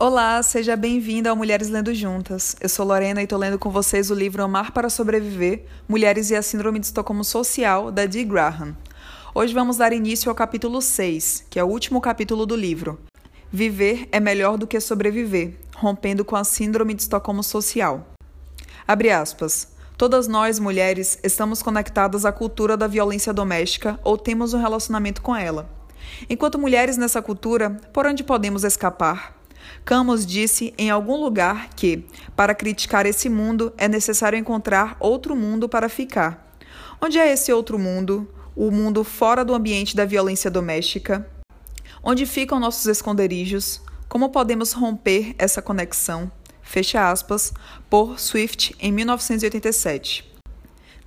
Olá, seja bem-vinda ao Mulheres Lendo Juntas. Eu sou Lorena e estou lendo com vocês o livro Amar para Sobreviver: Mulheres e a Síndrome de Estocolmo Social, da Dee Graham. Hoje vamos dar início ao capítulo 6, que é o último capítulo do livro. Viver é melhor do que sobreviver, rompendo com a Síndrome de Estocolmo Social. Abre aspas. Todas nós, mulheres, estamos conectadas à cultura da violência doméstica ou temos um relacionamento com ela. Enquanto mulheres nessa cultura, por onde podemos escapar? Camus disse em algum lugar que, para criticar esse mundo, é necessário encontrar outro mundo para ficar. Onde é esse outro mundo? O mundo fora do ambiente da violência doméstica? Onde ficam nossos esconderijos? Como podemos romper essa conexão? Fecha aspas, por Swift em 1987.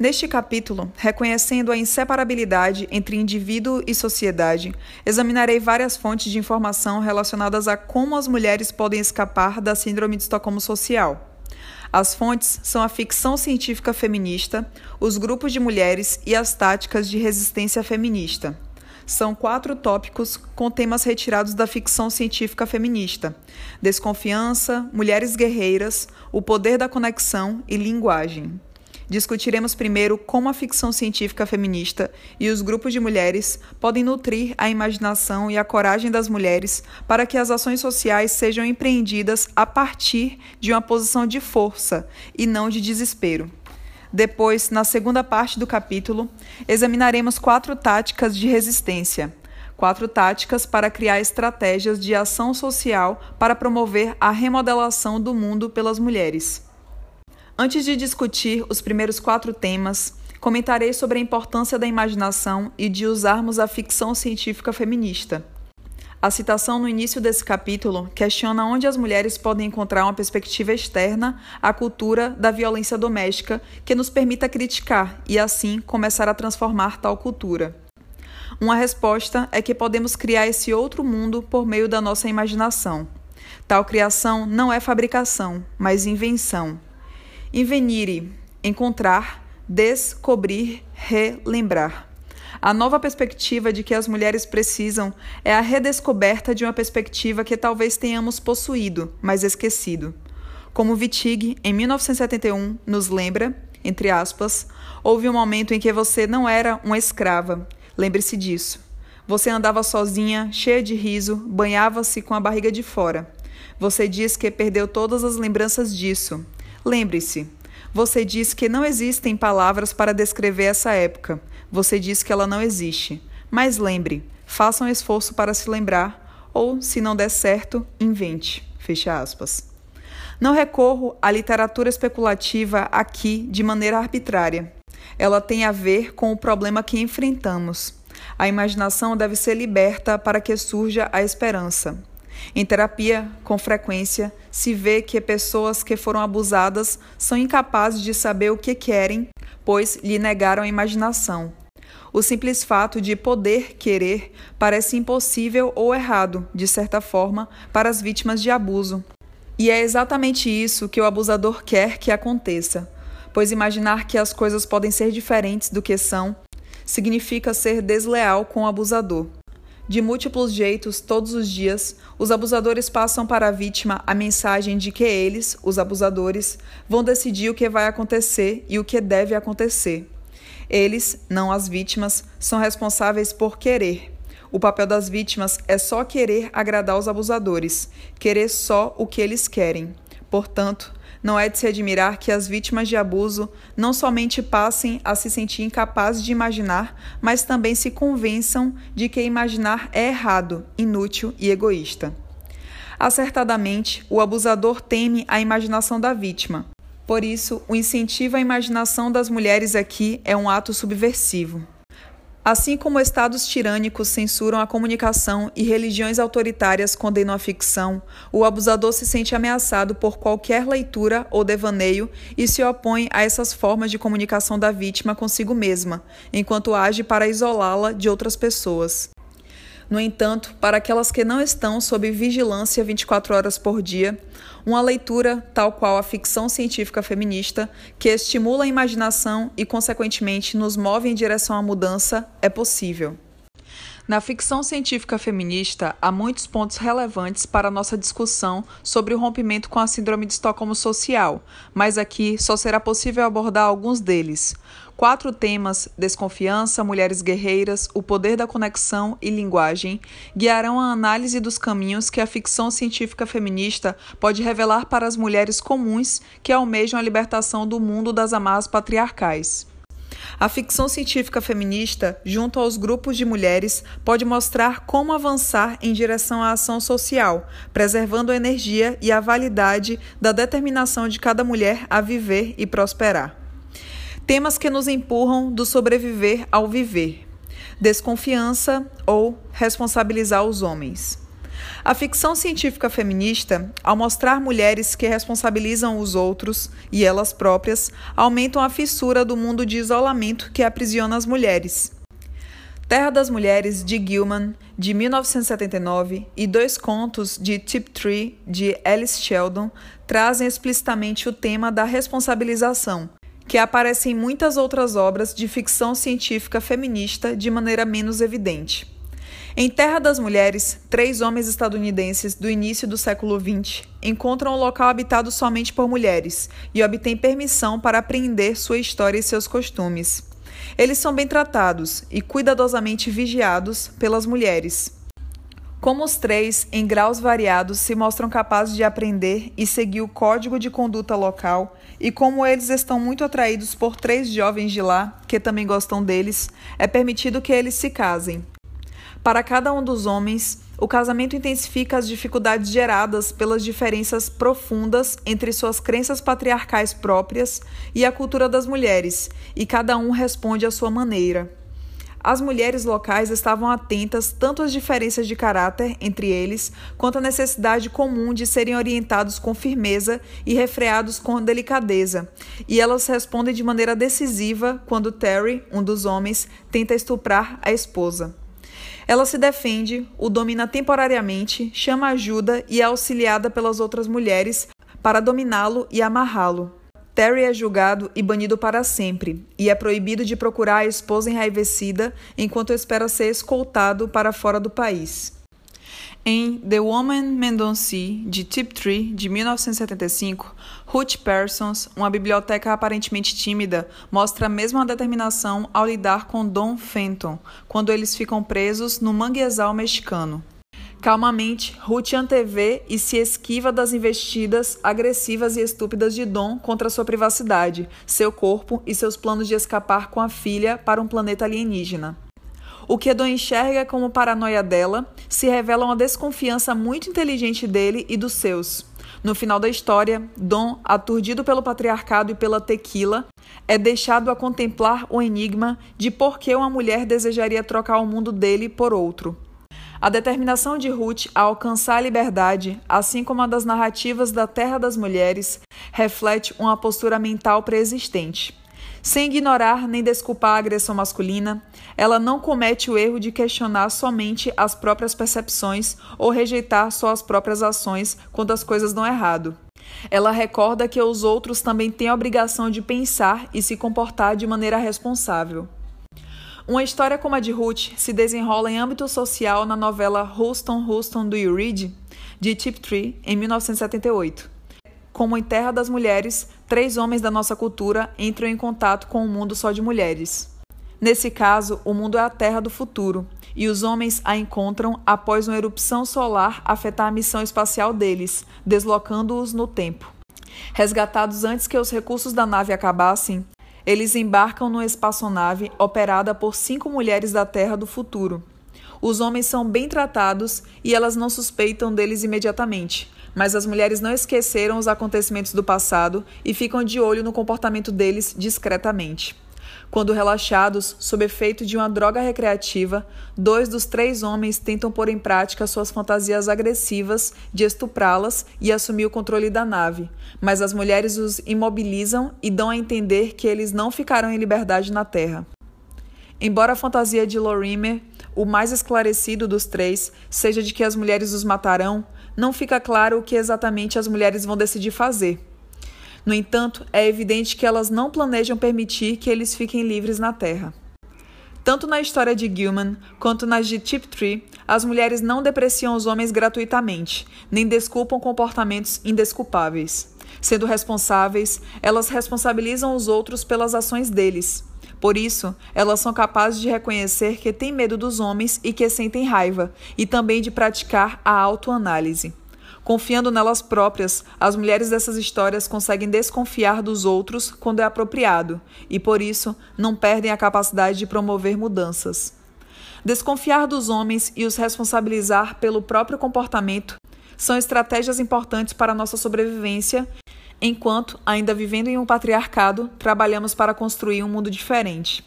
Neste capítulo, reconhecendo a inseparabilidade entre indivíduo e sociedade, examinarei várias fontes de informação relacionadas a como as mulheres podem escapar da Síndrome de Estocolmo Social. As fontes são a ficção científica feminista, os grupos de mulheres e as táticas de resistência feminista. São quatro tópicos com temas retirados da ficção científica feminista: desconfiança, mulheres guerreiras, o poder da conexão e linguagem. Discutiremos primeiro como a ficção científica feminista e os grupos de mulheres podem nutrir a imaginação e a coragem das mulheres para que as ações sociais sejam empreendidas a partir de uma posição de força e não de desespero. Depois, na segunda parte do capítulo, examinaremos quatro táticas de resistência. Quatro táticas para criar estratégias de ação social para promover a remodelação do mundo pelas mulheres. Antes de discutir os primeiros quatro temas, comentarei sobre a importância da imaginação e de usarmos a ficção científica feminista. A citação no início desse capítulo questiona onde as mulheres podem encontrar uma perspectiva externa à cultura da violência doméstica que nos permita criticar e, assim, começar a transformar tal cultura. Uma resposta é que podemos criar esse outro mundo por meio da nossa imaginação. Tal criação não é fabricação, mas invenção. Invenire, encontrar, descobrir, relembrar. A nova perspectiva de que as mulheres precisam é a redescoberta de uma perspectiva que talvez tenhamos possuído, mas esquecido. Como Wittig, em 1971, nos lembra, entre aspas, houve um momento em que você não era uma escrava. Lembre-se disso. Você andava sozinha, cheia de riso, banhava-se com a barriga de fora. Você diz que perdeu todas as lembranças disso. Lembre-se, você diz que não existem palavras para descrever essa época. Você diz que ela não existe. Mas lembre, faça um esforço para se lembrar, ou, se não der certo, invente. Fecha aspas. Não recorro à literatura especulativa aqui de maneira arbitrária. Ela tem a ver com o problema que enfrentamos. A imaginação deve ser liberta para que surja a esperança. Em terapia, com frequência, se vê que pessoas que foram abusadas são incapazes de saber o que querem, pois lhe negaram a imaginação. O simples fato de poder querer parece impossível ou errado, de certa forma, para as vítimas de abuso. E é exatamente isso que o abusador quer que aconteça, pois imaginar que as coisas podem ser diferentes do que são significa ser desleal com o abusador. De múltiplos jeitos, todos os dias, os abusadores passam para a vítima a mensagem de que eles, os abusadores, vão decidir o que vai acontecer e o que deve acontecer. Eles, não as vítimas, são responsáveis por querer. O papel das vítimas é só querer agradar os abusadores, querer só o que eles querem. Portanto, não é de se admirar que as vítimas de abuso não somente passem a se sentir incapazes de imaginar, mas também se convençam de que imaginar é errado, inútil e egoísta. Acertadamente, o abusador teme a imaginação da vítima. Por isso, o incentivo à imaginação das mulheres aqui é um ato subversivo. Assim como estados tirânicos censuram a comunicação e religiões autoritárias condenam a ficção, o abusador se sente ameaçado por qualquer leitura ou devaneio e se opõe a essas formas de comunicação da vítima consigo mesma, enquanto age para isolá-la de outras pessoas. No entanto, para aquelas que não estão sob vigilância 24 horas por dia, uma leitura, tal qual a ficção científica feminista, que estimula a imaginação e, consequentemente, nos move em direção à mudança, é possível. Na ficção científica feminista, há muitos pontos relevantes para nossa discussão sobre o rompimento com a Síndrome de Estocolmo Social, mas aqui só será possível abordar alguns deles. Quatro temas: desconfiança, mulheres guerreiras, o poder da conexão e linguagem guiarão a análise dos caminhos que a ficção científica feminista pode revelar para as mulheres comuns que almejam a libertação do mundo das amarras patriarcais. A ficção científica feminista, junto aos grupos de mulheres, pode mostrar como avançar em direção à ação social, preservando a energia e a validade da determinação de cada mulher a viver e prosperar. Temas que nos empurram do sobreviver ao viver. Desconfiança ou responsabilizar os homens. A ficção científica feminista, ao mostrar mulheres que responsabilizam os outros e elas próprias, aumentam a fissura do mundo de isolamento que aprisiona as mulheres. Terra das Mulheres, de Gilman, de 1979, e dois contos de Tip Tree, de Alice Sheldon, trazem explicitamente o tema da responsabilização, que aparece em muitas outras obras de ficção científica feminista de maneira menos evidente. Em Terra das Mulheres, três homens estadunidenses do início do século XX encontram um local habitado somente por mulheres e obtêm permissão para apreender sua história e seus costumes. Eles são bem tratados e cuidadosamente vigiados pelas mulheres. Como os três, em graus variados, se mostram capazes de aprender e seguir o código de conduta local, e como eles estão muito atraídos por três jovens de lá, que também gostam deles, é permitido que eles se casem. Para cada um dos homens, o casamento intensifica as dificuldades geradas pelas diferenças profundas entre suas crenças patriarcais próprias e a cultura das mulheres, e cada um responde à sua maneira. As mulheres locais estavam atentas tanto às diferenças de caráter entre eles, quanto à necessidade comum de serem orientados com firmeza e refreados com delicadeza, e elas respondem de maneira decisiva quando Terry, um dos homens, tenta estuprar a esposa. Ela se defende, o domina temporariamente, chama ajuda e é auxiliada pelas outras mulheres para dominá-lo e amarrá-lo. Terry é julgado e banido para sempre, e é proibido de procurar a esposa enraivecida enquanto espera ser escoltado para fora do país. Em The Woman Mendonci, de Tiptree, de 1975, Ruth Parsons, uma biblioteca aparentemente tímida, mostra a mesma determinação ao lidar com Don Fenton, quando eles ficam presos no manguezal mexicano. Calmamente, Ruth antevê e se esquiva das investidas agressivas e estúpidas de Dom contra sua privacidade, seu corpo e seus planos de escapar com a filha para um planeta alienígena. O que Edon enxerga como paranoia dela se revela uma desconfiança muito inteligente dele e dos seus. No final da história, Dom, aturdido pelo patriarcado e pela tequila, é deixado a contemplar o enigma de por que uma mulher desejaria trocar o mundo dele por outro. A determinação de Ruth a alcançar a liberdade, assim como a das narrativas da Terra das Mulheres, reflete uma postura mental preexistente. Sem ignorar nem desculpar a agressão masculina, ela não comete o erro de questionar somente as próprias percepções ou rejeitar só as próprias ações quando as coisas dão errado. Ela recorda que os outros também têm a obrigação de pensar e se comportar de maneira responsável. Uma história como a de Ruth se desenrola em âmbito social na novela Houston, Houston, Do You Read? de Tiptree, em 1978. Como em Terra das Mulheres, três homens da nossa cultura entram em contato com um mundo só de mulheres. Nesse caso, o mundo é a Terra do futuro, e os homens a encontram após uma erupção solar afetar a missão espacial deles, deslocando-os no tempo. Resgatados antes que os recursos da nave acabassem, eles embarcam numa espaçonave operada por cinco mulheres da Terra do futuro. Os homens são bem tratados e elas não suspeitam deles imediatamente, mas as mulheres não esqueceram os acontecimentos do passado e ficam de olho no comportamento deles discretamente. Quando relaxados, sob efeito de uma droga recreativa, dois dos três homens tentam pôr em prática suas fantasias agressivas de estuprá-las e assumir o controle da nave, mas as mulheres os imobilizam e dão a entender que eles não ficarão em liberdade na Terra. Embora a fantasia de Lorimer, o mais esclarecido dos três, seja de que as mulheres os matarão, não fica claro o que exatamente as mulheres vão decidir fazer. No entanto, é evidente que elas não planejam permitir que eles fiquem livres na Terra. Tanto na história de Gilman quanto nas de Tiptree, as mulheres não depreciam os homens gratuitamente, nem desculpam comportamentos indesculpáveis. Sendo responsáveis, elas responsabilizam os outros pelas ações deles. Por isso, elas são capazes de reconhecer que têm medo dos homens e que sentem raiva, e também de praticar a autoanálise. Confiando nelas próprias, as mulheres dessas histórias conseguem desconfiar dos outros quando é apropriado e, por isso, não perdem a capacidade de promover mudanças. Desconfiar dos homens e os responsabilizar pelo próprio comportamento são estratégias importantes para nossa sobrevivência, enquanto, ainda vivendo em um patriarcado, trabalhamos para construir um mundo diferente.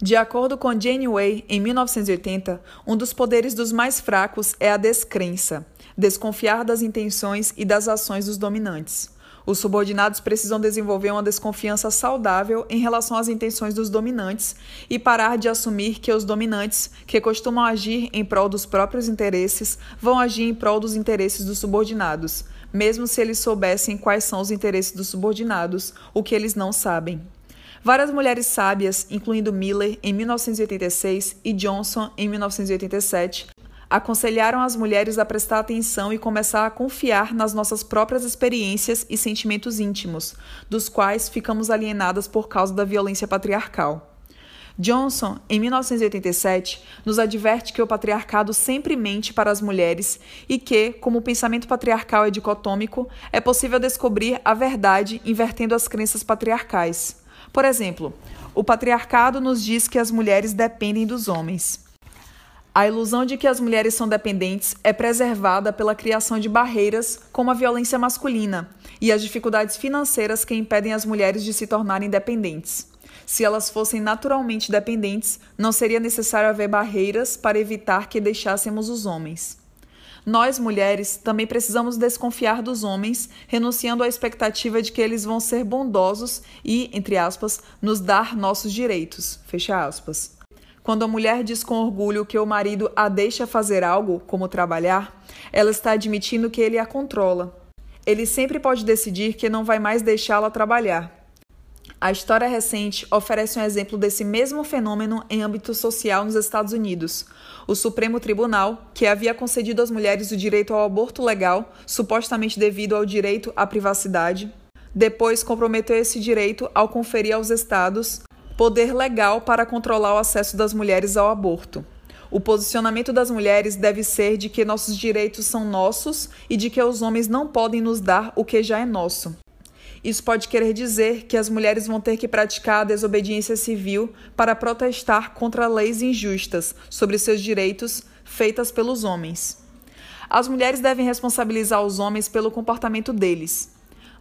De acordo com Jane Way, em 1980, um dos poderes dos mais fracos é a descrença, desconfiar das intenções e das ações dos dominantes. Os subordinados precisam desenvolver uma desconfiança saudável em relação às intenções dos dominantes e parar de assumir que os dominantes, que costumam agir em prol dos próprios interesses, vão agir em prol dos interesses dos subordinados, mesmo se eles soubessem quais são os interesses dos subordinados, o que eles não sabem. Várias mulheres sábias, incluindo Miller em 1986 e Johnson em 1987, aconselharam as mulheres a prestar atenção e começar a confiar nas nossas próprias experiências e sentimentos íntimos, dos quais ficamos alienadas por causa da violência patriarcal. Johnson, em 1987, nos adverte que o patriarcado sempre mente para as mulheres e que, como o pensamento patriarcal é dicotômico, é possível descobrir a verdade invertendo as crenças patriarcais. Por exemplo, o patriarcado nos diz que as mulheres dependem dos homens. A ilusão de que as mulheres são dependentes é preservada pela criação de barreiras como a violência masculina e as dificuldades financeiras que impedem as mulheres de se tornarem dependentes. Se elas fossem naturalmente dependentes, não seria necessário haver barreiras para evitar que deixássemos os homens. Nós, mulheres, também precisamos desconfiar dos homens, renunciando à expectativa de que eles vão ser bondosos e, entre aspas, nos dar nossos direitos. Fecha aspas. Quando a mulher diz com orgulho que o marido a deixa fazer algo, como trabalhar, ela está admitindo que ele a controla. Ele sempre pode decidir que não vai mais deixá-la trabalhar. A história recente oferece um exemplo desse mesmo fenômeno em âmbito social nos Estados Unidos. O Supremo Tribunal, que havia concedido às mulheres o direito ao aborto legal, supostamente devido ao direito à privacidade, depois comprometeu esse direito ao conferir aos estados poder legal para controlar o acesso das mulheres ao aborto. O posicionamento das mulheres deve ser de que nossos direitos são nossos e de que os homens não podem nos dar o que já é nosso. Isso pode querer dizer que as mulheres vão ter que praticar a desobediência civil para protestar contra leis injustas sobre seus direitos feitas pelos homens. As mulheres devem responsabilizar os homens pelo comportamento deles.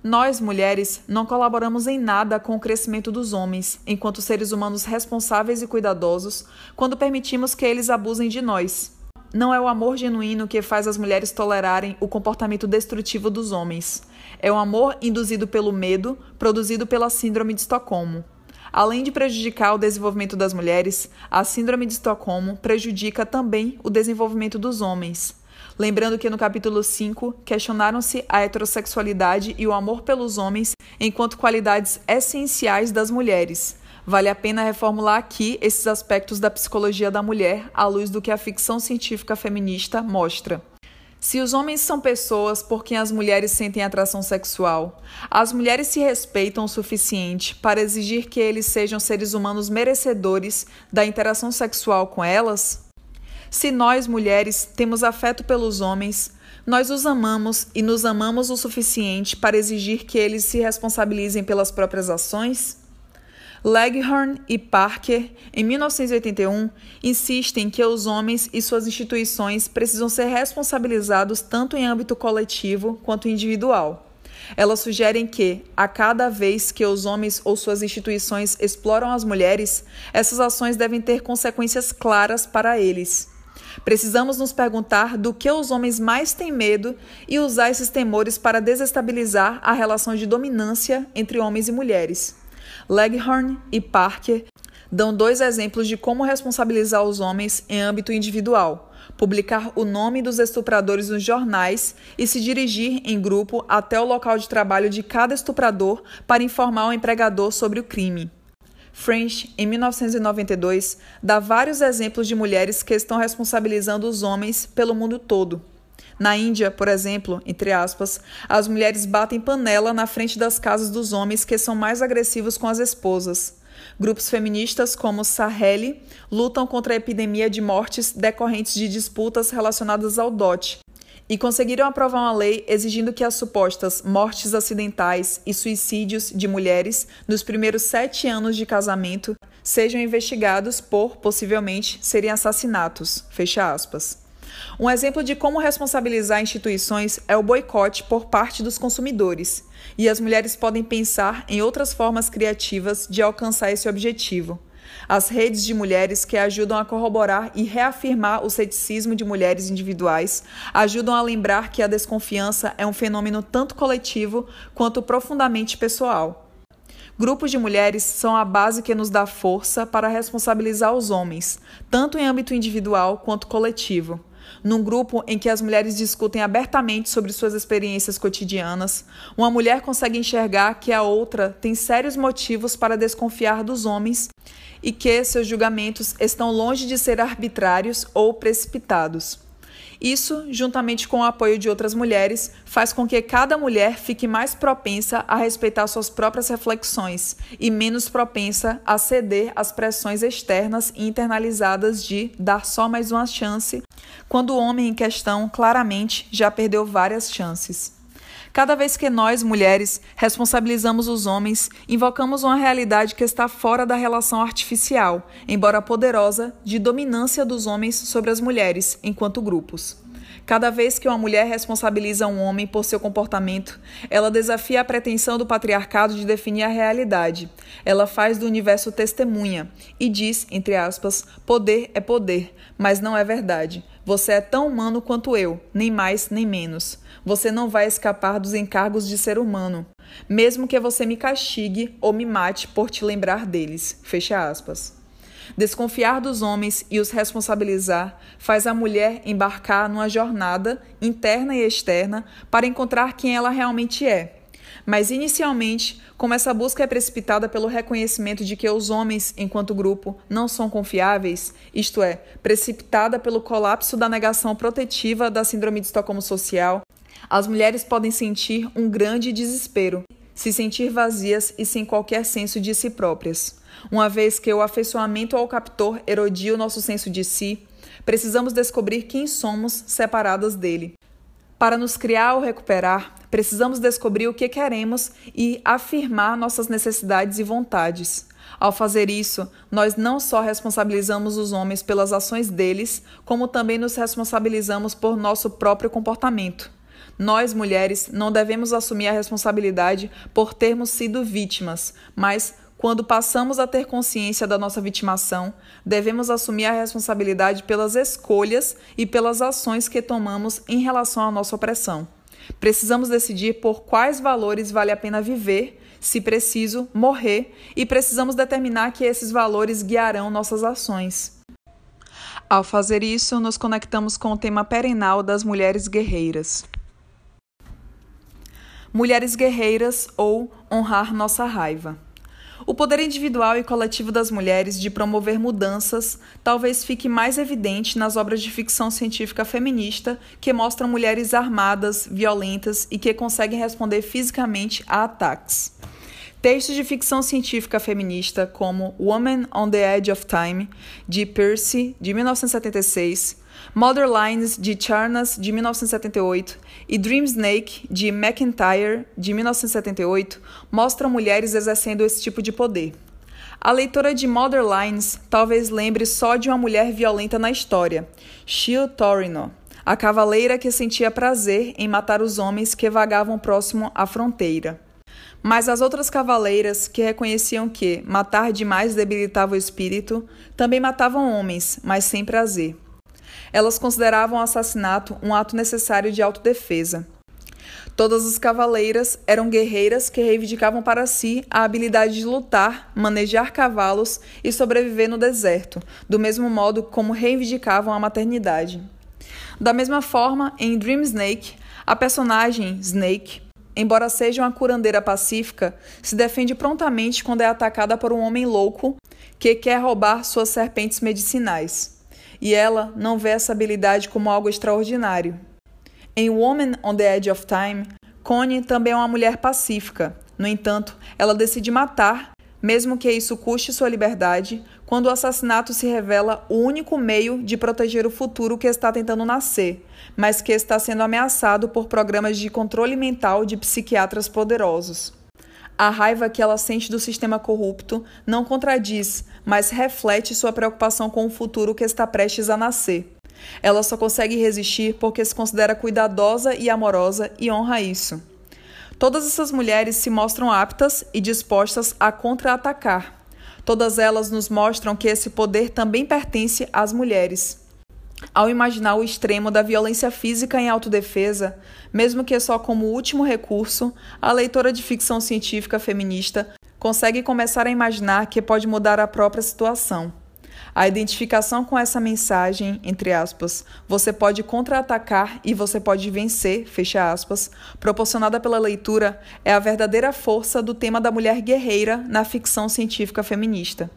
Nós, mulheres, não colaboramos em nada com o crescimento dos homens, enquanto seres humanos responsáveis e cuidadosos, quando permitimos que eles abusem de nós. Não é o amor genuíno que faz as mulheres tolerarem o comportamento destrutivo dos homens. É o amor induzido pelo medo, produzido pela Síndrome de Estocolmo. Além de prejudicar o desenvolvimento das mulheres, a Síndrome de Estocolmo prejudica também o desenvolvimento dos homens. Lembrando que no capítulo 5 questionaram-se a heterossexualidade e o amor pelos homens enquanto qualidades essenciais das mulheres, Vale a pena reformular aqui esses aspectos da psicologia da mulher à luz do que a ficção científica feminista mostra. Se os homens são pessoas por quem as mulheres sentem atração sexual, as mulheres se respeitam o suficiente para exigir que eles sejam seres humanos merecedores da interação sexual com elas? Se nós, mulheres, temos afeto pelos homens, nós os amamos e nos amamos o suficiente para exigir que eles se responsabilizem pelas próprias ações? Leghorn e Parker, em 1981, insistem que os homens e suas instituições precisam ser responsabilizados tanto em âmbito coletivo quanto individual. Elas sugerem que, a cada vez que os homens ou suas instituições exploram as mulheres, essas ações devem ter consequências claras para eles. Precisamos nos perguntar do que os homens mais têm medo e usar esses temores para desestabilizar a relação de dominância entre homens e mulheres. Leghorn e Parker dão dois exemplos de como responsabilizar os homens em âmbito individual: publicar o nome dos estupradores nos jornais e se dirigir em grupo até o local de trabalho de cada estuprador para informar o empregador sobre o crime. French, em 1992, dá vários exemplos de mulheres que estão responsabilizando os homens pelo mundo todo. Na Índia, por exemplo, entre aspas, as mulheres batem panela na frente das casas dos homens que são mais agressivos com as esposas. Grupos feministas como Saheli lutam contra a epidemia de mortes decorrentes de disputas relacionadas ao dote, e conseguiram aprovar uma lei exigindo que as supostas mortes acidentais e suicídios de mulheres nos primeiros sete anos de casamento sejam investigados por, possivelmente, serem assassinatos. Fecha aspas. Um exemplo de como responsabilizar instituições é o boicote por parte dos consumidores, e as mulheres podem pensar em outras formas criativas de alcançar esse objetivo. As redes de mulheres que ajudam a corroborar e reafirmar o ceticismo de mulheres individuais ajudam a lembrar que a desconfiança é um fenômeno tanto coletivo quanto profundamente pessoal. Grupos de mulheres são a base que nos dá força para responsabilizar os homens, tanto em âmbito individual quanto coletivo. Num grupo em que as mulheres discutem abertamente sobre suas experiências cotidianas, uma mulher consegue enxergar que a outra tem sérios motivos para desconfiar dos homens e que seus julgamentos estão longe de ser arbitrários ou precipitados. Isso, juntamente com o apoio de outras mulheres, faz com que cada mulher fique mais propensa a respeitar suas próprias reflexões e menos propensa a ceder às pressões externas e internalizadas de dar só mais uma chance, quando o homem em questão claramente já perdeu várias chances. Cada vez que nós, mulheres, responsabilizamos os homens, invocamos uma realidade que está fora da relação artificial, embora poderosa, de dominância dos homens sobre as mulheres, enquanto grupos. Cada vez que uma mulher responsabiliza um homem por seu comportamento, ela desafia a pretensão do patriarcado de definir a realidade. Ela faz do universo testemunha e diz, entre aspas, poder é poder, mas não é verdade. Você é tão humano quanto eu, nem mais nem menos. Você não vai escapar dos encargos de ser humano, mesmo que você me castigue ou me mate por te lembrar deles. Fecha aspas. Desconfiar dos homens e os responsabilizar faz a mulher embarcar numa jornada interna e externa para encontrar quem ela realmente é. Mas inicialmente, como essa busca é precipitada pelo reconhecimento de que os homens, enquanto grupo, não são confiáveis, isto é, precipitada pelo colapso da negação protetiva da Síndrome de Estocolmo Social, as mulheres podem sentir um grande desespero, se sentir vazias e sem qualquer senso de si próprias. Uma vez que o afeiçoamento ao captor erodia o nosso senso de si, precisamos descobrir quem somos separadas dele. Para nos criar ou recuperar, precisamos descobrir o que queremos e afirmar nossas necessidades e vontades. Ao fazer isso, nós não só responsabilizamos os homens pelas ações deles, como também nos responsabilizamos por nosso próprio comportamento. Nós, mulheres, não devemos assumir a responsabilidade por termos sido vítimas, mas quando passamos a ter consciência da nossa vitimação, devemos assumir a responsabilidade pelas escolhas e pelas ações que tomamos em relação à nossa opressão. Precisamos decidir por quais valores vale a pena viver, se preciso, morrer, e precisamos determinar que esses valores guiarão nossas ações. Ao fazer isso, nos conectamos com o tema perenal das mulheres guerreiras. Mulheres guerreiras ou honrar nossa raiva. O poder individual e coletivo das mulheres de promover mudanças talvez fique mais evidente nas obras de ficção científica feminista que mostram mulheres armadas, violentas e que conseguem responder fisicamente a ataques. Textos de ficção científica feminista como Woman on the Edge of Time, de Percy, de 1976, Mother Lines, de Charnas, de 1978, e Dream Snake, de McIntyre, de 1978, mostram mulheres exercendo esse tipo de poder. A leitora de Mother Lines talvez lembre só de uma mulher violenta na história, Shio Torino, a cavaleira que sentia prazer em matar os homens que vagavam próximo à fronteira. Mas as outras cavaleiras, que reconheciam que matar demais debilitava o espírito, também matavam homens, mas sem prazer. Elas consideravam o assassinato um ato necessário de autodefesa. Todas as cavaleiras eram guerreiras que reivindicavam para si a habilidade de lutar, manejar cavalos e sobreviver no deserto, do mesmo modo como reivindicavam a maternidade. Da mesma forma, em Dream Snake, a personagem Snake embora seja uma curandeira pacífica, se defende prontamente quando é atacada por um homem louco que quer roubar suas serpentes medicinais. E ela não vê essa habilidade como algo extraordinário. Em Woman on the Edge of Time, Connie também é uma mulher pacífica. No entanto, ela decide matar, mesmo que isso custe sua liberdade, quando o assassinato se revela o único meio de proteger o futuro que está tentando nascer, mas que está sendo ameaçado por programas de controle mental de psiquiatras poderosos. A raiva que ela sente do sistema corrupto não contradiz, mas reflete sua preocupação com o futuro que está prestes a nascer. Ela só consegue resistir porque se considera cuidadosa e amorosa e honra isso. Todas essas mulheres se mostram aptas e dispostas a contra-atacar. Todas elas nos mostram que esse poder também pertence às mulheres. Ao imaginar o extremo da violência física em autodefesa, mesmo que só como último recurso, a leitora de ficção científica feminista consegue começar a imaginar que pode mudar a própria situação. A identificação com essa mensagem, entre aspas, você pode contra-atacar e você pode vencer, fecha aspas, proporcionada pela leitura, é a verdadeira força do tema da mulher guerreira na ficção científica feminista.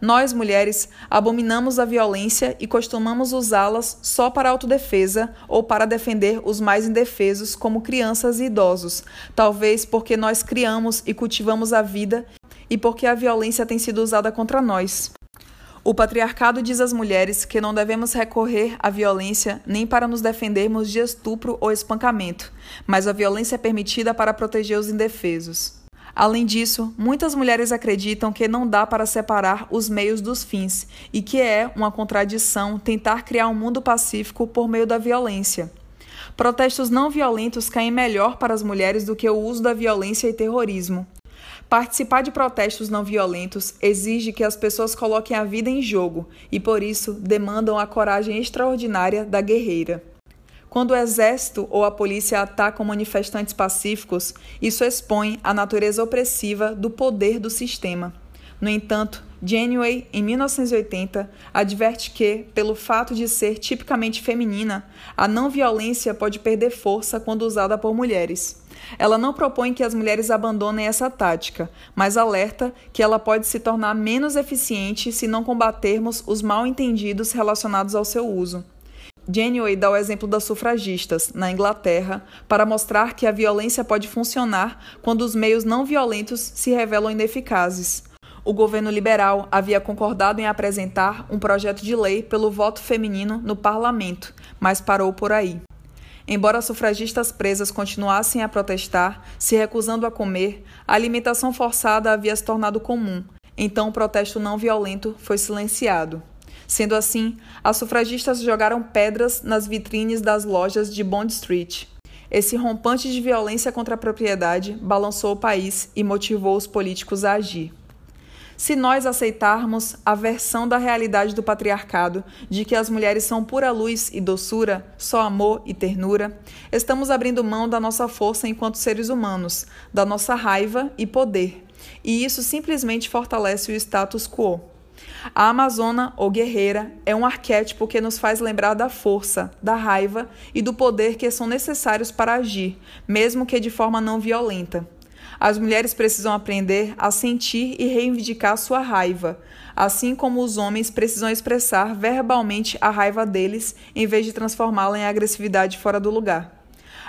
Nós, mulheres, abominamos a violência e costumamos usá-las só para autodefesa ou para defender os mais indefesos, como crianças e idosos, talvez porque nós criamos e cultivamos a vida e porque a violência tem sido usada contra nós. O patriarcado diz às mulheres que não devemos recorrer à violência nem para nos defendermos de estupro ou espancamento, mas a violência é permitida para proteger os indefesos. Além disso, muitas mulheres acreditam que não dá para separar os meios dos fins e que é uma contradição tentar criar um mundo pacífico por meio da violência. Protestos não violentos caem melhor para as mulheres do que o uso da violência e terrorismo. Participar de protestos não violentos exige que as pessoas coloquem a vida em jogo e, por isso, demandam a coragem extraordinária da guerreira. Quando o exército ou a polícia atacam manifestantes pacíficos, isso expõe a natureza opressiva do poder do sistema. No entanto, Janeway, em 1980, adverte que, pelo fato de ser tipicamente feminina, a não violência pode perder força quando usada por mulheres. Ela não propõe que as mulheres abandonem essa tática, mas alerta que ela pode se tornar menos eficiente se não combatermos os mal entendidos relacionados ao seu uso. Janeway dá o exemplo das sufragistas, na Inglaterra, para mostrar que a violência pode funcionar quando os meios não violentos se revelam ineficazes. O governo liberal havia concordado em apresentar um projeto de lei pelo voto feminino no parlamento, mas parou por aí. Embora sufragistas presas continuassem a protestar, se recusando a comer, a alimentação forçada havia se tornado comum, então o protesto não violento foi silenciado. Sendo assim, as sufragistas jogaram pedras nas vitrines das lojas de Bond Street. Esse rompante de violência contra a propriedade balançou o país e motivou os políticos a agir. Se nós aceitarmos a versão da realidade do patriarcado de que as mulheres são pura luz e doçura, só amor e ternura, estamos abrindo mão da nossa força enquanto seres humanos, da nossa raiva e poder. E isso simplesmente fortalece o status quo. A Amazona, ou guerreira, é um arquétipo que nos faz lembrar da força, da raiva e do poder que são necessários para agir, mesmo que de forma não violenta. As mulheres precisam aprender a sentir e reivindicar sua raiva, assim como os homens precisam expressar verbalmente a raiva deles em vez de transformá-la em agressividade fora do lugar.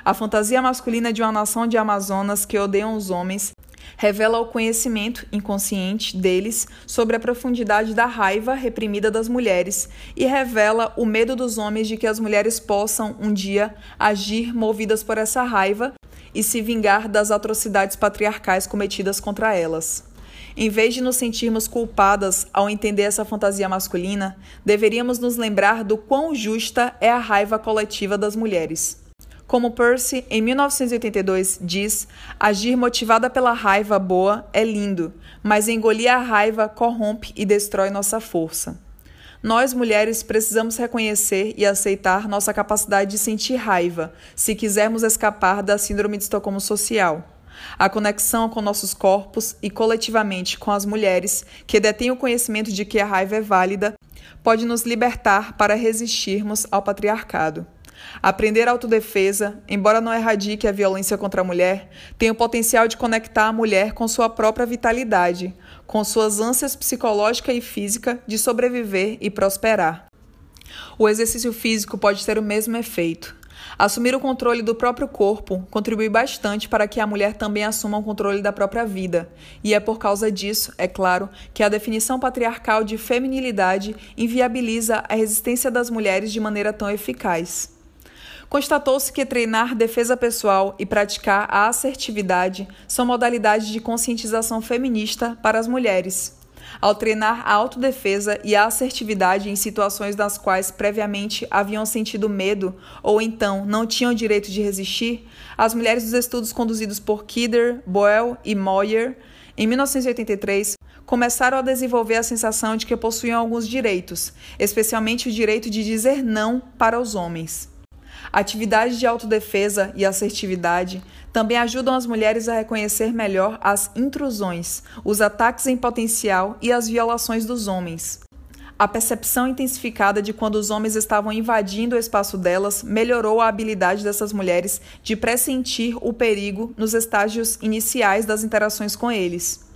A fantasia masculina de uma nação de Amazonas que odeiam os homens revela o conhecimento inconsciente deles sobre a profundidade da raiva reprimida das mulheres e revela o medo dos homens de que as mulheres possam um dia agir movidas por essa raiva e se vingar das atrocidades patriarcais cometidas contra elas. Em vez de nos sentirmos culpadas ao entender essa fantasia masculina, deveríamos nos lembrar do quão justa é a raiva coletiva das mulheres. Como Percy, em 1982, diz, agir motivada pela raiva boa é lindo, mas engolir a raiva corrompe e destrói nossa força. Nós, mulheres, precisamos reconhecer e aceitar nossa capacidade de sentir raiva, se quisermos escapar da Síndrome de Estocolmo Social. A conexão com nossos corpos e coletivamente com as mulheres que detêm o conhecimento de que a raiva é válida pode nos libertar para resistirmos ao patriarcado. Aprender autodefesa, embora não erradique a violência contra a mulher, tem o potencial de conectar a mulher com sua própria vitalidade, com suas ânsias psicológica e física de sobreviver e prosperar. O exercício físico pode ter o mesmo efeito. Assumir o controle do próprio corpo contribui bastante para que a mulher também assuma o controle da própria vida, e é por causa disso, é claro, que a definição patriarcal de feminilidade inviabiliza a resistência das mulheres de maneira tão eficaz. Constatou-se que treinar defesa pessoal e praticar a assertividade são modalidades de conscientização feminista para as mulheres. Ao treinar a autodefesa e a assertividade em situações nas quais previamente haviam sentido medo ou então não tinham direito de resistir, as mulheres dos estudos conduzidos por Kidder, Boyle e Moyer, em 1983, começaram a desenvolver a sensação de que possuíam alguns direitos, especialmente o direito de dizer não para os homens. Atividades de autodefesa e assertividade também ajudam as mulheres a reconhecer melhor as intrusões, os ataques em potencial e as violações dos homens. A percepção intensificada de quando os homens estavam invadindo o espaço delas melhorou a habilidade dessas mulheres de pressentir o perigo nos estágios iniciais das interações com eles.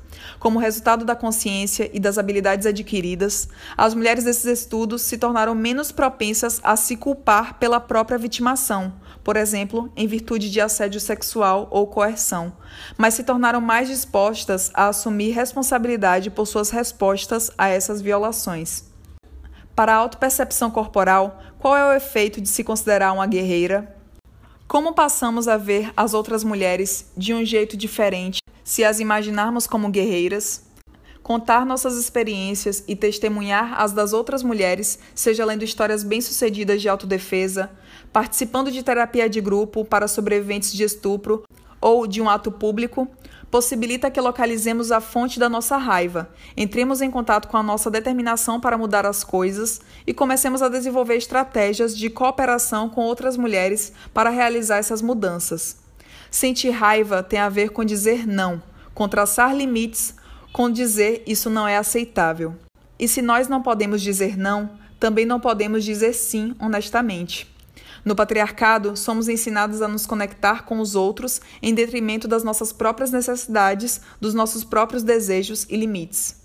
Como resultado da consciência e das habilidades adquiridas, as mulheres desses estudos se tornaram menos propensas a se culpar pela própria vitimação, por exemplo, em virtude de assédio sexual ou coerção, mas se tornaram mais dispostas a assumir responsabilidade por suas respostas a essas violações. Para a autopercepção corporal, qual é o efeito de se considerar uma guerreira? Como passamos a ver as outras mulheres de um jeito diferente se as imaginarmos como guerreiras, contar nossas experiências e testemunhar as das outras mulheres, seja lendo histórias bem-sucedidas de autodefesa, participando de terapia de grupo para sobreviventes de estupro ou de um ato público, possibilita que localizemos a fonte da nossa raiva, entremos em contato com a nossa determinação para mudar as coisas e comecemos a desenvolver estratégias de cooperação com outras mulheres para realizar essas mudanças. Sentir raiva tem a ver com dizer não, com traçar limites, com dizer isso não é aceitável. E se nós não podemos dizer não, também não podemos dizer sim honestamente. No patriarcado, somos ensinados a nos conectar com os outros em detrimento das nossas próprias necessidades, dos nossos próprios desejos e limites.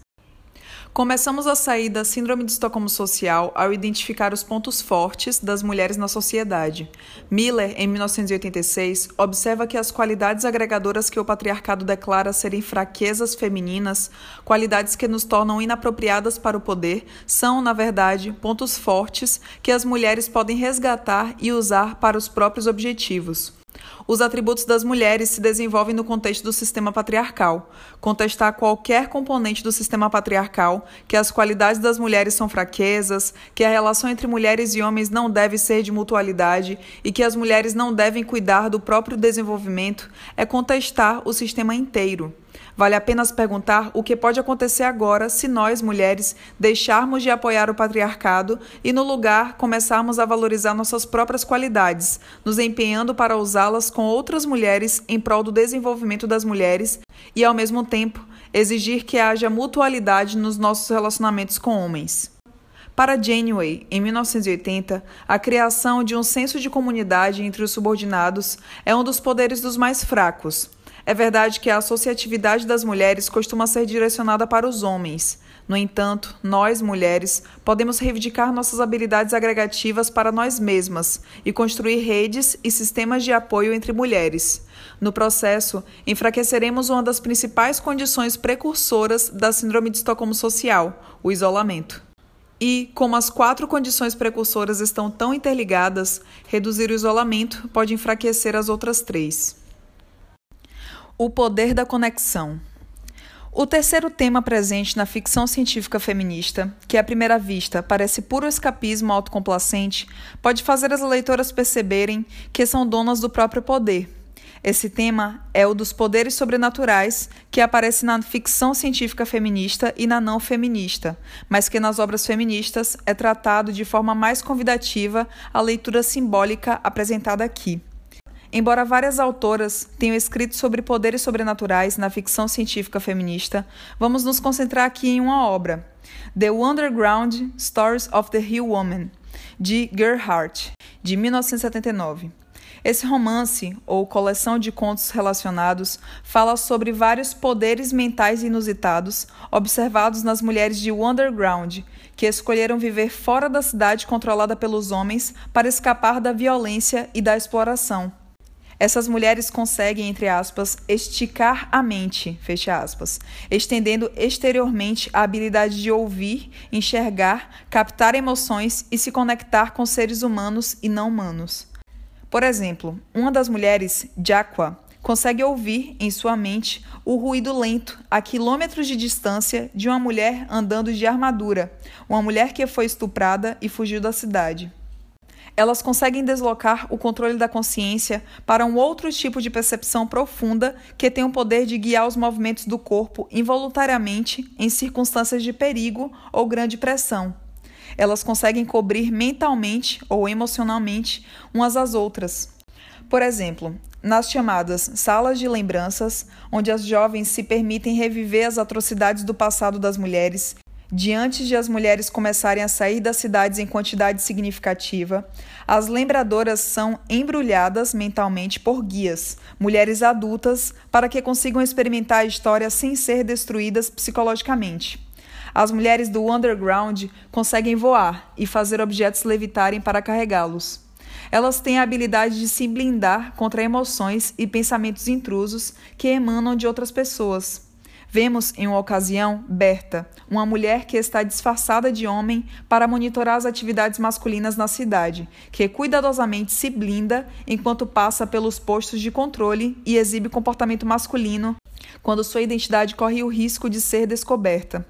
Começamos a sair da Síndrome de Estocolmo Social ao identificar os pontos fortes das mulheres na sociedade. Miller, em 1986, observa que as qualidades agregadoras que o patriarcado declara serem fraquezas femininas, qualidades que nos tornam inapropriadas para o poder, são, na verdade, pontos fortes que as mulheres podem resgatar e usar para os próprios objetivos. Os atributos das mulheres se desenvolvem no contexto do sistema patriarcal. Contestar qualquer componente do sistema patriarcal, que as qualidades das mulheres são fraquezas, que a relação entre mulheres e homens não deve ser de mutualidade e que as mulheres não devem cuidar do próprio desenvolvimento, é contestar o sistema inteiro. Vale apenas perguntar o que pode acontecer agora se nós, mulheres, deixarmos de apoiar o patriarcado e, no lugar, começarmos a valorizar nossas próprias qualidades, nos empenhando para usá-las com outras mulheres em prol do desenvolvimento das mulheres e, ao mesmo tempo, exigir que haja mutualidade nos nossos relacionamentos com homens. Para Janeway, em 1980, a criação de um senso de comunidade entre os subordinados é um dos poderes dos mais fracos é verdade que a associatividade das mulheres costuma ser direcionada para os homens. No entanto, nós, mulheres, podemos reivindicar nossas habilidades agregativas para nós mesmas e construir redes e sistemas de apoio entre mulheres. No processo, enfraqueceremos uma das principais condições precursoras da Síndrome de Estocolmo Social, o isolamento. E, como as quatro condições precursoras estão tão interligadas, reduzir o isolamento pode enfraquecer as outras três. O poder da conexão. O terceiro tema presente na ficção científica feminista, que à primeira vista parece puro escapismo autocomplacente, pode fazer as leitoras perceberem que são donas do próprio poder. Esse tema é o dos poderes sobrenaturais que aparece na ficção científica feminista e na não feminista, mas que nas obras feministas é tratado de forma mais convidativa à leitura simbólica apresentada aqui. Embora várias autoras tenham escrito sobre poderes sobrenaturais na ficção científica feminista, vamos nos concentrar aqui em uma obra, The Underground Stories of the Hill Woman, de Gerhardt, de 1979. Esse romance, ou coleção de contos relacionados, fala sobre vários poderes mentais inusitados observados nas mulheres de Underground, que escolheram viver fora da cidade controlada pelos homens para escapar da violência e da exploração. Essas mulheres conseguem, entre aspas, esticar a mente, fecha aspas, estendendo exteriormente a habilidade de ouvir, enxergar, captar emoções e se conectar com seres humanos e não humanos. Por exemplo, uma das mulheres, Jaqua, consegue ouvir em sua mente o ruído lento a quilômetros de distância de uma mulher andando de armadura, uma mulher que foi estuprada e fugiu da cidade. Elas conseguem deslocar o controle da consciência para um outro tipo de percepção profunda que tem o poder de guiar os movimentos do corpo involuntariamente em circunstâncias de perigo ou grande pressão elas conseguem cobrir mentalmente ou emocionalmente umas às outras. Por exemplo, nas chamadas salas de lembranças, onde as jovens se permitem reviver as atrocidades do passado das mulheres, diante de as mulheres começarem a sair das cidades em quantidade significativa, as lembradoras são embrulhadas mentalmente por guias, mulheres adultas, para que consigam experimentar a história sem ser destruídas psicologicamente. As mulheres do underground conseguem voar e fazer objetos levitarem para carregá-los. Elas têm a habilidade de se blindar contra emoções e pensamentos intrusos que emanam de outras pessoas. Vemos, em uma ocasião, Berta, uma mulher que está disfarçada de homem para monitorar as atividades masculinas na cidade, que cuidadosamente se blinda enquanto passa pelos postos de controle e exibe comportamento masculino quando sua identidade corre o risco de ser descoberta.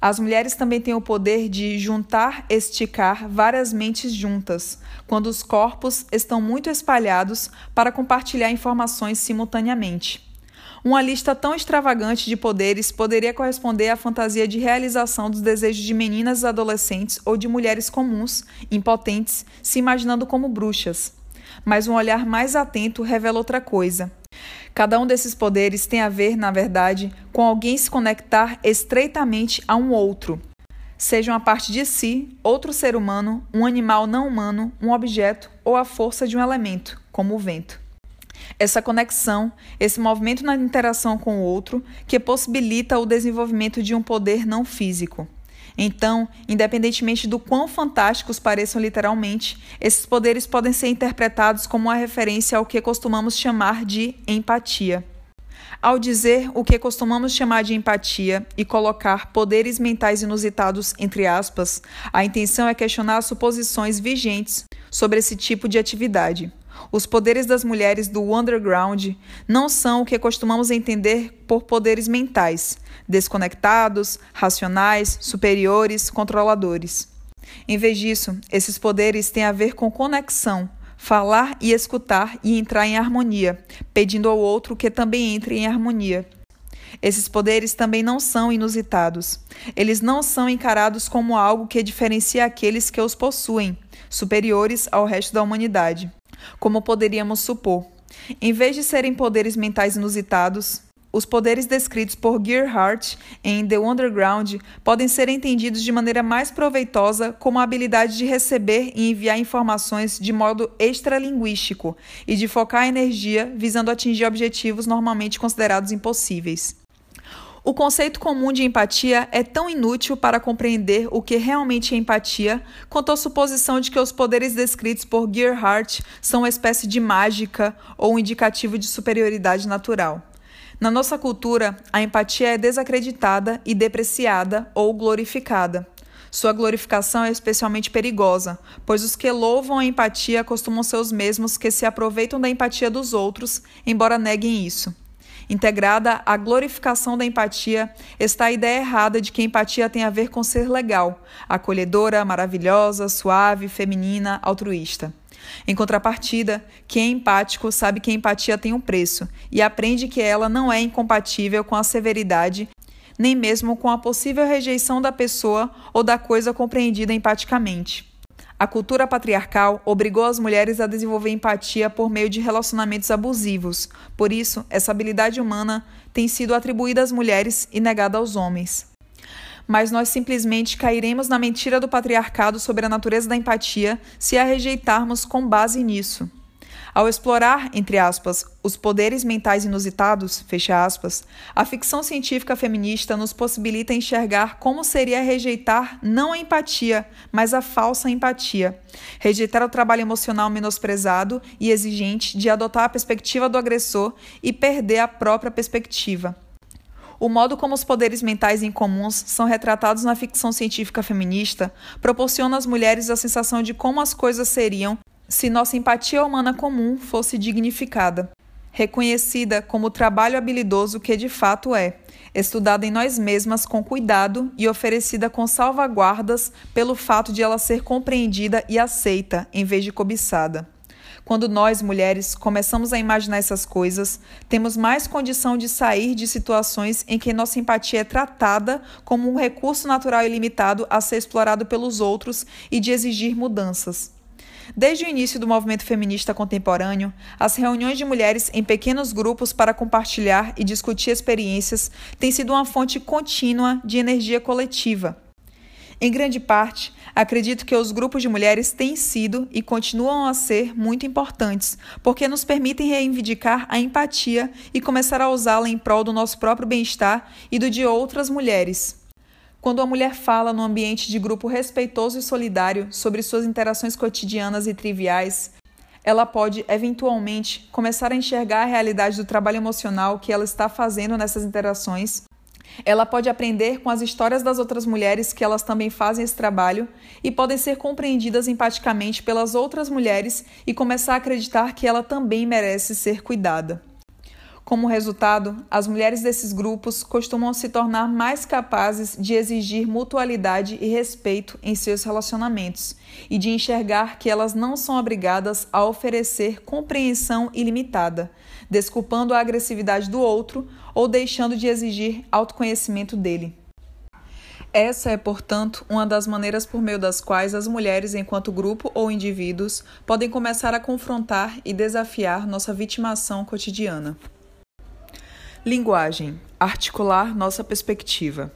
As mulheres também têm o poder de juntar, esticar várias mentes juntas, quando os corpos estão muito espalhados para compartilhar informações simultaneamente. Uma lista tão extravagante de poderes poderia corresponder à fantasia de realização dos desejos de meninas adolescentes ou de mulheres comuns, impotentes, se imaginando como bruxas. Mas um olhar mais atento revela outra coisa. Cada um desses poderes tem a ver, na verdade, com alguém se conectar estreitamente a um outro, seja uma parte de si, outro ser humano, um animal não humano, um objeto ou a força de um elemento, como o vento. Essa conexão, esse movimento na interação com o outro, que possibilita o desenvolvimento de um poder não físico. Então, independentemente do quão fantásticos pareçam literalmente, esses poderes podem ser interpretados como uma referência ao que costumamos chamar de empatia. Ao dizer o que costumamos chamar de empatia e colocar poderes mentais inusitados entre aspas, a intenção é questionar suposições vigentes sobre esse tipo de atividade. Os poderes das mulheres do underground não são o que costumamos entender por poderes mentais, desconectados, racionais, superiores, controladores. Em vez disso, esses poderes têm a ver com conexão, falar e escutar e entrar em harmonia, pedindo ao outro que também entre em harmonia. Esses poderes também não são inusitados. Eles não são encarados como algo que diferencia aqueles que os possuem, superiores ao resto da humanidade como poderíamos supor. Em vez de serem poderes mentais inusitados, os poderes descritos por Gerhardt em The Underground podem ser entendidos de maneira mais proveitosa como a habilidade de receber e enviar informações de modo extralinguístico e de focar a energia visando atingir objetivos normalmente considerados impossíveis. O conceito comum de empatia é tão inútil para compreender o que realmente é empatia quanto a suposição de que os poderes descritos por Gerhardt são uma espécie de mágica ou um indicativo de superioridade natural. Na nossa cultura, a empatia é desacreditada e depreciada ou glorificada. Sua glorificação é especialmente perigosa, pois os que louvam a empatia costumam ser os mesmos que se aproveitam da empatia dos outros, embora neguem isso. Integrada à glorificação da empatia está a ideia errada de que empatia tem a ver com ser legal, acolhedora, maravilhosa, suave, feminina, altruísta. Em contrapartida, quem é empático sabe que a empatia tem um preço e aprende que ela não é incompatível com a severidade, nem mesmo com a possível rejeição da pessoa ou da coisa compreendida empaticamente. A cultura patriarcal obrigou as mulheres a desenvolver empatia por meio de relacionamentos abusivos. Por isso, essa habilidade humana tem sido atribuída às mulheres e negada aos homens. mas nós simplesmente cairemos na mentira do patriarcado sobre a natureza da empatia se a rejeitarmos com base nisso. Ao explorar, entre aspas, os poderes mentais inusitados, fecha aspas, a ficção científica feminista nos possibilita enxergar como seria rejeitar não a empatia, mas a falsa empatia. Rejeitar o trabalho emocional menosprezado e exigente de adotar a perspectiva do agressor e perder a própria perspectiva. O modo como os poderes mentais incomuns são retratados na ficção científica feminista proporciona às mulheres a sensação de como as coisas seriam se nossa empatia humana comum fosse dignificada, reconhecida como o trabalho habilidoso que de fato é, estudada em nós mesmas com cuidado e oferecida com salvaguardas pelo fato de ela ser compreendida e aceita em vez de cobiçada. Quando nós, mulheres, começamos a imaginar essas coisas, temos mais condição de sair de situações em que nossa empatia é tratada como um recurso natural ilimitado a ser explorado pelos outros e de exigir mudanças. Desde o início do movimento feminista contemporâneo, as reuniões de mulheres em pequenos grupos para compartilhar e discutir experiências têm sido uma fonte contínua de energia coletiva. Em grande parte, acredito que os grupos de mulheres têm sido e continuam a ser muito importantes, porque nos permitem reivindicar a empatia e começar a usá-la em prol do nosso próprio bem-estar e do de outras mulheres. Quando a mulher fala no ambiente de grupo respeitoso e solidário sobre suas interações cotidianas e triviais, ela pode, eventualmente, começar a enxergar a realidade do trabalho emocional que ela está fazendo nessas interações. Ela pode aprender com as histórias das outras mulheres que elas também fazem esse trabalho e podem ser compreendidas empaticamente pelas outras mulheres e começar a acreditar que ela também merece ser cuidada. Como resultado, as mulheres desses grupos costumam se tornar mais capazes de exigir mutualidade e respeito em seus relacionamentos e de enxergar que elas não são obrigadas a oferecer compreensão ilimitada, desculpando a agressividade do outro ou deixando de exigir autoconhecimento dele. Essa é, portanto, uma das maneiras por meio das quais as mulheres, enquanto grupo ou indivíduos, podem começar a confrontar e desafiar nossa vitimação cotidiana. Linguagem articular nossa perspectiva.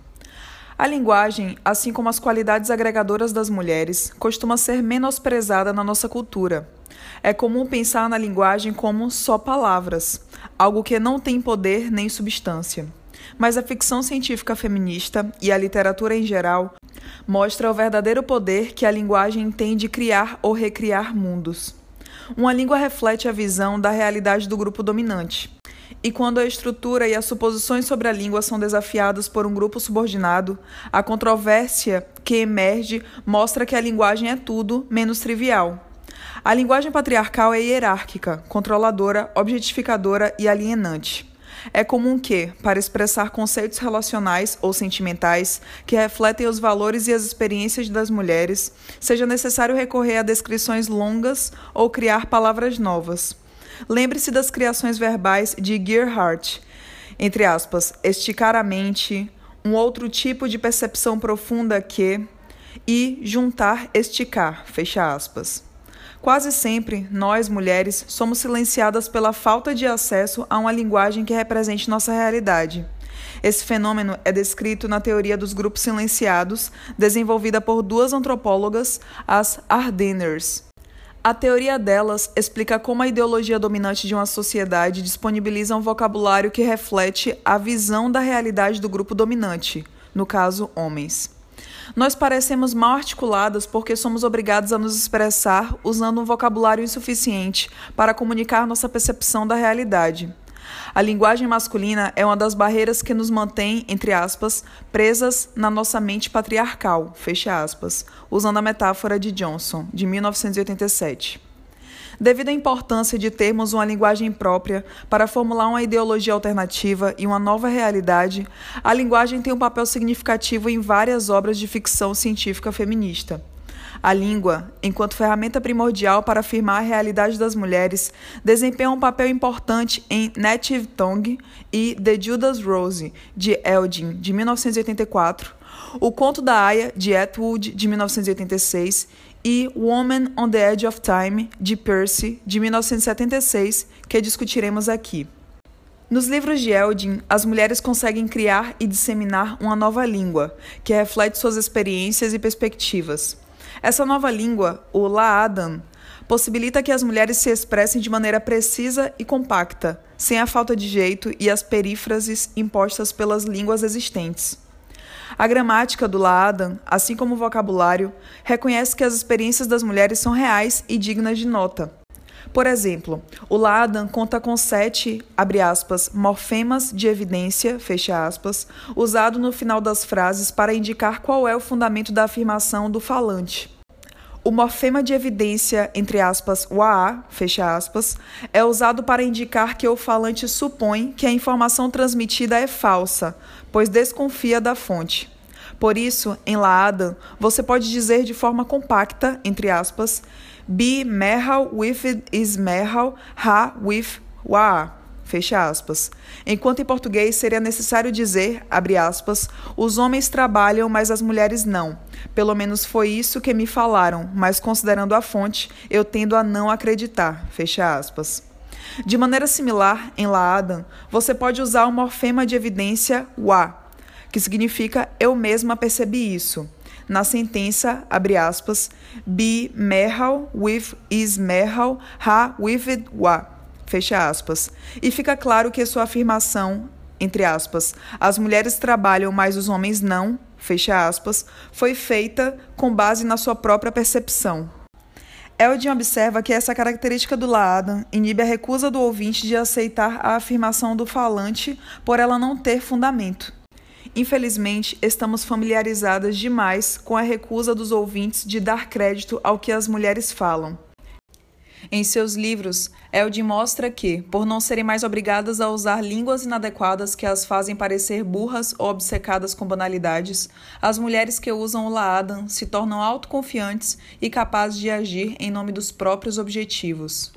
A linguagem, assim como as qualidades agregadoras das mulheres, costuma ser menosprezada na nossa cultura. É comum pensar na linguagem como só palavras, algo que não tem poder nem substância. Mas a ficção científica feminista e a literatura em geral mostra o verdadeiro poder que a linguagem tem de criar ou recriar mundos. Uma língua reflete a visão da realidade do grupo dominante e quando a estrutura e as suposições sobre a língua são desafiadas por um grupo subordinado, a controvérsia que emerge mostra que a linguagem é tudo menos trivial. A linguagem patriarcal é hierárquica, controladora, objetificadora e alienante. É comum que, para expressar conceitos relacionais ou sentimentais que refletem os valores e as experiências das mulheres, seja necessário recorrer a descrições longas ou criar palavras novas. Lembre-se das criações verbais de Gerhardt, entre aspas, esticar a mente, um outro tipo de percepção profunda que, e juntar, esticar, fecha aspas. Quase sempre, nós, mulheres, somos silenciadas pela falta de acesso a uma linguagem que represente nossa realidade. Esse fenômeno é descrito na teoria dos grupos silenciados, desenvolvida por duas antropólogas, as Ardeners, a teoria delas explica como a ideologia dominante de uma sociedade disponibiliza um vocabulário que reflete a visão da realidade do grupo dominante, no caso, homens. Nós parecemos mal articuladas porque somos obrigados a nos expressar usando um vocabulário insuficiente para comunicar nossa percepção da realidade. A linguagem masculina é uma das barreiras que nos mantém, entre aspas, presas na nossa mente patriarcal, fecha aspas, usando a metáfora de Johnson, de 1987. Devido à importância de termos uma linguagem própria para formular uma ideologia alternativa e uma nova realidade, a linguagem tem um papel significativo em várias obras de ficção científica feminista. A língua, enquanto ferramenta primordial para afirmar a realidade das mulheres, desempenha um papel importante em Native Tongue e The Judas Rose, de Eldin, de 1984, O Conto da Aya, de Atwood, de 1986, e Woman on the Edge of Time, de Percy, de 1976, que discutiremos aqui. Nos livros de Eldin, as mulheres conseguem criar e disseminar uma nova língua, que reflete suas experiências e perspectivas. Essa nova língua, o Laadan, possibilita que as mulheres se expressem de maneira precisa e compacta, sem a falta de jeito e as perífrases impostas pelas línguas existentes. A gramática do Laadan, assim como o vocabulário, reconhece que as experiências das mulheres são reais e dignas de nota. Por exemplo, o Laadan conta com sete, aspas, morfemas de evidência, aspas, usado no final das frases para indicar qual é o fundamento da afirmação do falante. O morfema de evidência, entre aspas, o AA, fecha aspas, é usado para indicar que o falante supõe que a informação transmitida é falsa, pois desconfia da fonte. Por isso, em Laadan, você pode dizer de forma compacta, entre aspas, Be merhal with is merhal, ha with wa. Fecha aspas. Enquanto em português seria necessário dizer, abre aspas, os homens trabalham, mas as mulheres não. Pelo menos foi isso que me falaram, mas considerando a fonte, eu tendo a não acreditar. Fecha aspas. De maneira similar, em Laadan, você pode usar o morfema de evidência wa, que significa eu mesma percebi isso na sentença, abre aspas, be merhal with is merhal ha with it wa, fecha aspas. E fica claro que sua afirmação, entre aspas, as mulheres trabalham, mas os homens não, fecha aspas, foi feita com base na sua própria percepção. Eldin observa que essa característica do Laadan inibe a recusa do ouvinte de aceitar a afirmação do falante por ela não ter fundamento. Infelizmente, estamos familiarizadas demais com a recusa dos ouvintes de dar crédito ao que as mulheres falam. Em seus livros, Eldin mostra que, por não serem mais obrigadas a usar línguas inadequadas que as fazem parecer burras ou obcecadas com banalidades, as mulheres que usam o Laadan se tornam autoconfiantes e capazes de agir em nome dos próprios objetivos.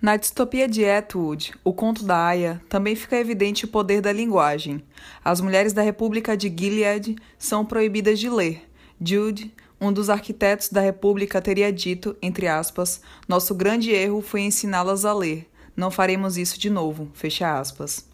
Na distopia de Atwood, o conto da Aya, também fica evidente o poder da linguagem. As mulheres da República de Gilead são proibidas de ler. Jude, um dos arquitetos da República, teria dito, entre aspas, nosso grande erro foi ensiná-las a ler. Não faremos isso de novo. Fecha aspas.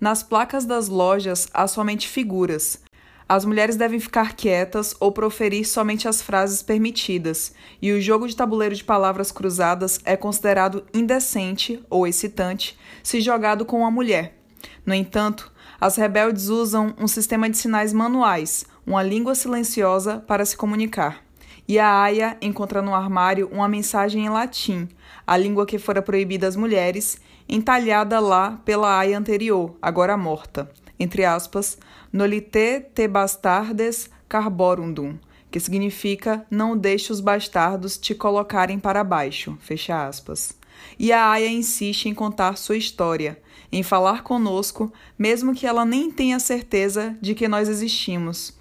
Nas placas das lojas há somente figuras, as mulheres devem ficar quietas ou proferir somente as frases permitidas, e o jogo de tabuleiro de palavras cruzadas é considerado indecente ou excitante se jogado com uma mulher. No entanto, as rebeldes usam um sistema de sinais manuais, uma língua silenciosa para se comunicar. E a Aya encontra no armário uma mensagem em latim, a língua que fora proibida às mulheres, entalhada lá pela Aya anterior, agora morta entre aspas, nolite te bastardes carborundum, que significa não deixe os bastardos te colocarem para baixo, fecha aspas. E a Aya insiste em contar sua história, em falar conosco, mesmo que ela nem tenha certeza de que nós existimos.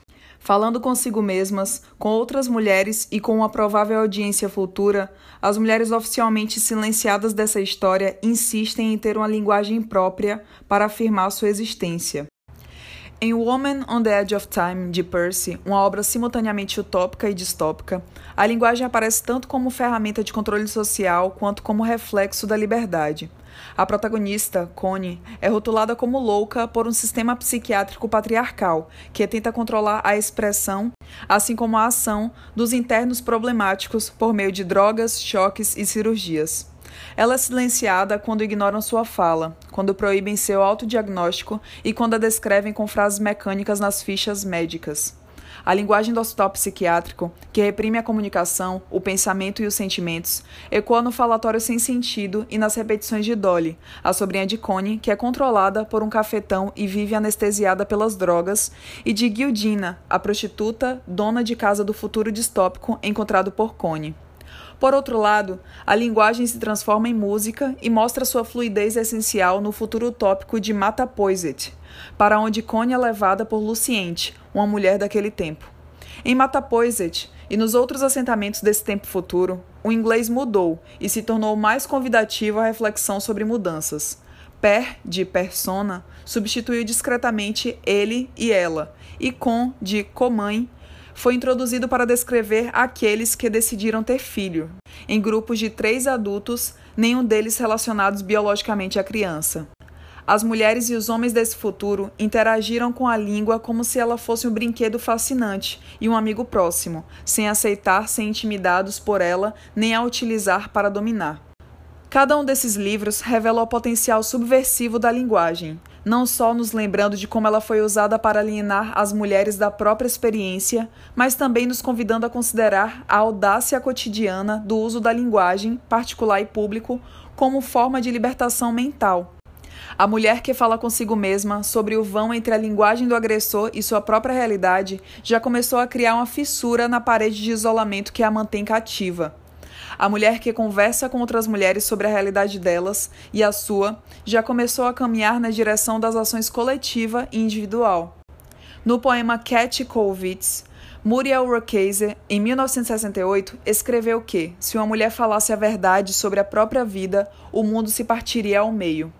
Falando consigo mesmas, com outras mulheres e com uma provável audiência futura, as mulheres oficialmente silenciadas dessa história insistem em ter uma linguagem própria para afirmar sua existência. Em Woman on the Edge of Time, de Percy, uma obra simultaneamente utópica e distópica, a linguagem aparece tanto como ferramenta de controle social quanto como reflexo da liberdade. A protagonista, Connie, é rotulada como louca por um sistema psiquiátrico patriarcal que tenta controlar a expressão, assim como a ação, dos internos problemáticos por meio de drogas, choques e cirurgias. Ela é silenciada quando ignoram sua fala, quando proíbem seu autodiagnóstico e quando a descrevem com frases mecânicas nas fichas médicas. A linguagem do hospital psiquiátrico, que reprime a comunicação, o pensamento e os sentimentos, ecoa no falatório sem sentido e nas repetições de Dolly, a sobrinha de Connie, que é controlada por um cafetão e vive anestesiada pelas drogas, e de Gildina, a prostituta, dona de casa do futuro distópico encontrado por Connie. Por outro lado, a linguagem se transforma em música e mostra sua fluidez essencial no futuro utópico de Matapoiset, para onde Connie é levada por Luciente, uma mulher daquele tempo. Em Matapoiset e nos outros assentamentos desse tempo futuro, o inglês mudou e se tornou mais convidativo à reflexão sobre mudanças. Per, de persona, substituiu discretamente ele e ela, e com, de comãe, foi introduzido para descrever aqueles que decidiram ter filho, em grupos de três adultos, nenhum deles relacionados biologicamente à criança. As mulheres e os homens desse futuro interagiram com a língua como se ela fosse um brinquedo fascinante e um amigo próximo, sem aceitar ser intimidados por ela nem a utilizar para dominar. Cada um desses livros revela o potencial subversivo da linguagem, não só nos lembrando de como ela foi usada para alienar as mulheres da própria experiência, mas também nos convidando a considerar a audácia cotidiana do uso da linguagem, particular e público, como forma de libertação mental a mulher que fala consigo mesma sobre o vão entre a linguagem do agressor e sua própria realidade já começou a criar uma fissura na parede de isolamento que a mantém cativa. A mulher que conversa com outras mulheres sobre a realidade delas e a sua já começou a caminhar na direção das ações coletiva e individual. No poema Cat Kollwitz, Muriel Rukeyser, em 1968, escreveu que, se uma mulher falasse a verdade sobre a própria vida, o mundo se partiria ao meio.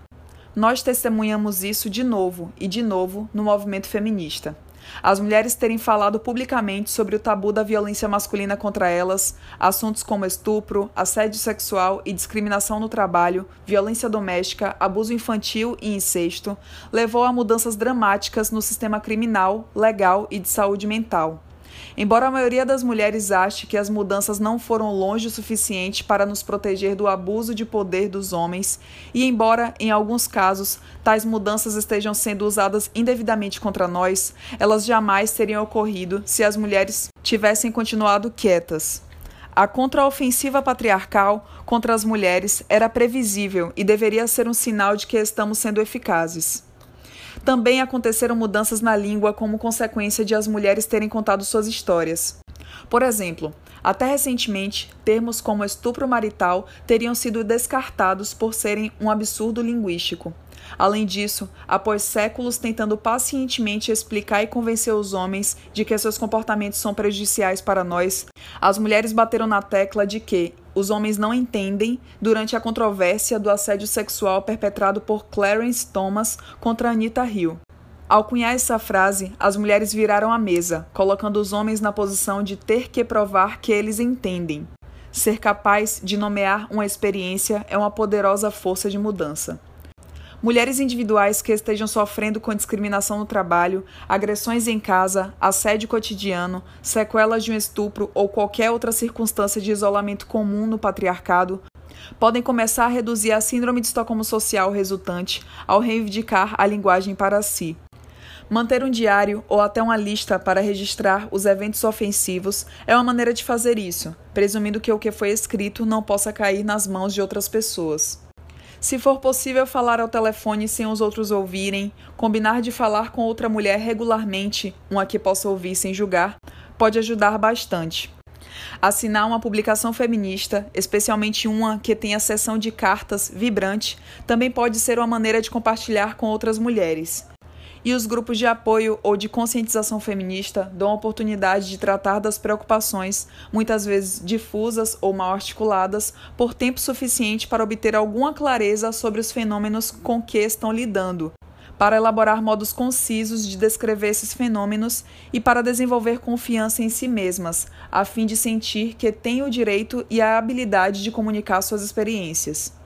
Nós testemunhamos isso de novo e de novo no movimento feminista. As mulheres terem falado publicamente sobre o tabu da violência masculina contra elas, assuntos como estupro, assédio sexual e discriminação no trabalho, violência doméstica, abuso infantil e incesto, levou a mudanças dramáticas no sistema criminal, legal e de saúde mental. Embora a maioria das mulheres ache que as mudanças não foram longe o suficiente para nos proteger do abuso de poder dos homens, e embora, em alguns casos, tais mudanças estejam sendo usadas indevidamente contra nós, elas jamais teriam ocorrido se as mulheres tivessem continuado quietas. A contraofensiva patriarcal contra as mulheres era previsível e deveria ser um sinal de que estamos sendo eficazes. Também aconteceram mudanças na língua como consequência de as mulheres terem contado suas histórias. Por exemplo, até recentemente, termos como estupro marital teriam sido descartados por serem um absurdo linguístico. Além disso, após séculos tentando pacientemente explicar e convencer os homens de que seus comportamentos são prejudiciais para nós, as mulheres bateram na tecla de que os homens não entendem durante a controvérsia do assédio sexual perpetrado por Clarence Thomas contra Anita Hill. Ao cunhar essa frase, as mulheres viraram a mesa, colocando os homens na posição de ter que provar que eles entendem. Ser capaz de nomear uma experiência é uma poderosa força de mudança. Mulheres individuais que estejam sofrendo com discriminação no trabalho, agressões em casa, assédio cotidiano, sequelas de um estupro ou qualquer outra circunstância de isolamento comum no patriarcado, podem começar a reduzir a síndrome de Estocolmo social resultante ao reivindicar a linguagem para si. Manter um diário ou até uma lista para registrar os eventos ofensivos é uma maneira de fazer isso, presumindo que o que foi escrito não possa cair nas mãos de outras pessoas. Se for possível falar ao telefone sem os outros ouvirem, combinar de falar com outra mulher regularmente, uma que possa ouvir sem julgar, pode ajudar bastante. Assinar uma publicação feminista, especialmente uma que tenha seção de cartas vibrante, também pode ser uma maneira de compartilhar com outras mulheres e os grupos de apoio ou de conscientização feminista dão a oportunidade de tratar das preocupações, muitas vezes difusas ou mal articuladas, por tempo suficiente para obter alguma clareza sobre os fenômenos com que estão lidando, para elaborar modos concisos de descrever esses fenômenos e para desenvolver confiança em si mesmas, a fim de sentir que têm o direito e a habilidade de comunicar suas experiências.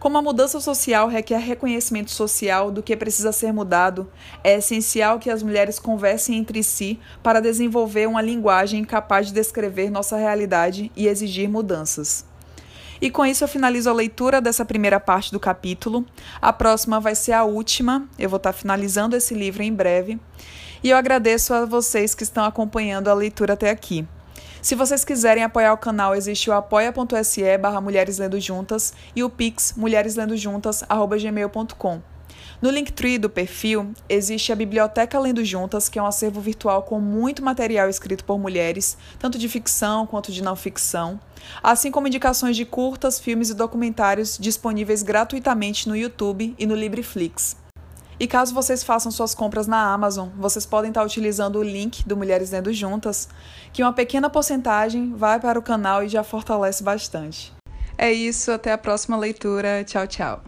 Como a mudança social requer reconhecimento social do que precisa ser mudado, é essencial que as mulheres conversem entre si para desenvolver uma linguagem capaz de descrever nossa realidade e exigir mudanças. E com isso eu finalizo a leitura dessa primeira parte do capítulo. A próxima vai ser a última. Eu vou estar finalizando esse livro em breve. E eu agradeço a vocês que estão acompanhando a leitura até aqui. Se vocês quiserem apoiar o canal, existe o apoia.se barra Mulheres Lendo Juntas e o pix mulhereslendojuntas.gmail.com. No Linktree do perfil, existe a Biblioteca Lendo Juntas, que é um acervo virtual com muito material escrito por mulheres, tanto de ficção quanto de não ficção, assim como indicações de curtas, filmes e documentários disponíveis gratuitamente no YouTube e no Libreflix. E caso vocês façam suas compras na Amazon, vocês podem estar utilizando o link do Mulheres Lendo Juntas, que uma pequena porcentagem vai para o canal e já fortalece bastante. É isso, até a próxima leitura. Tchau, tchau.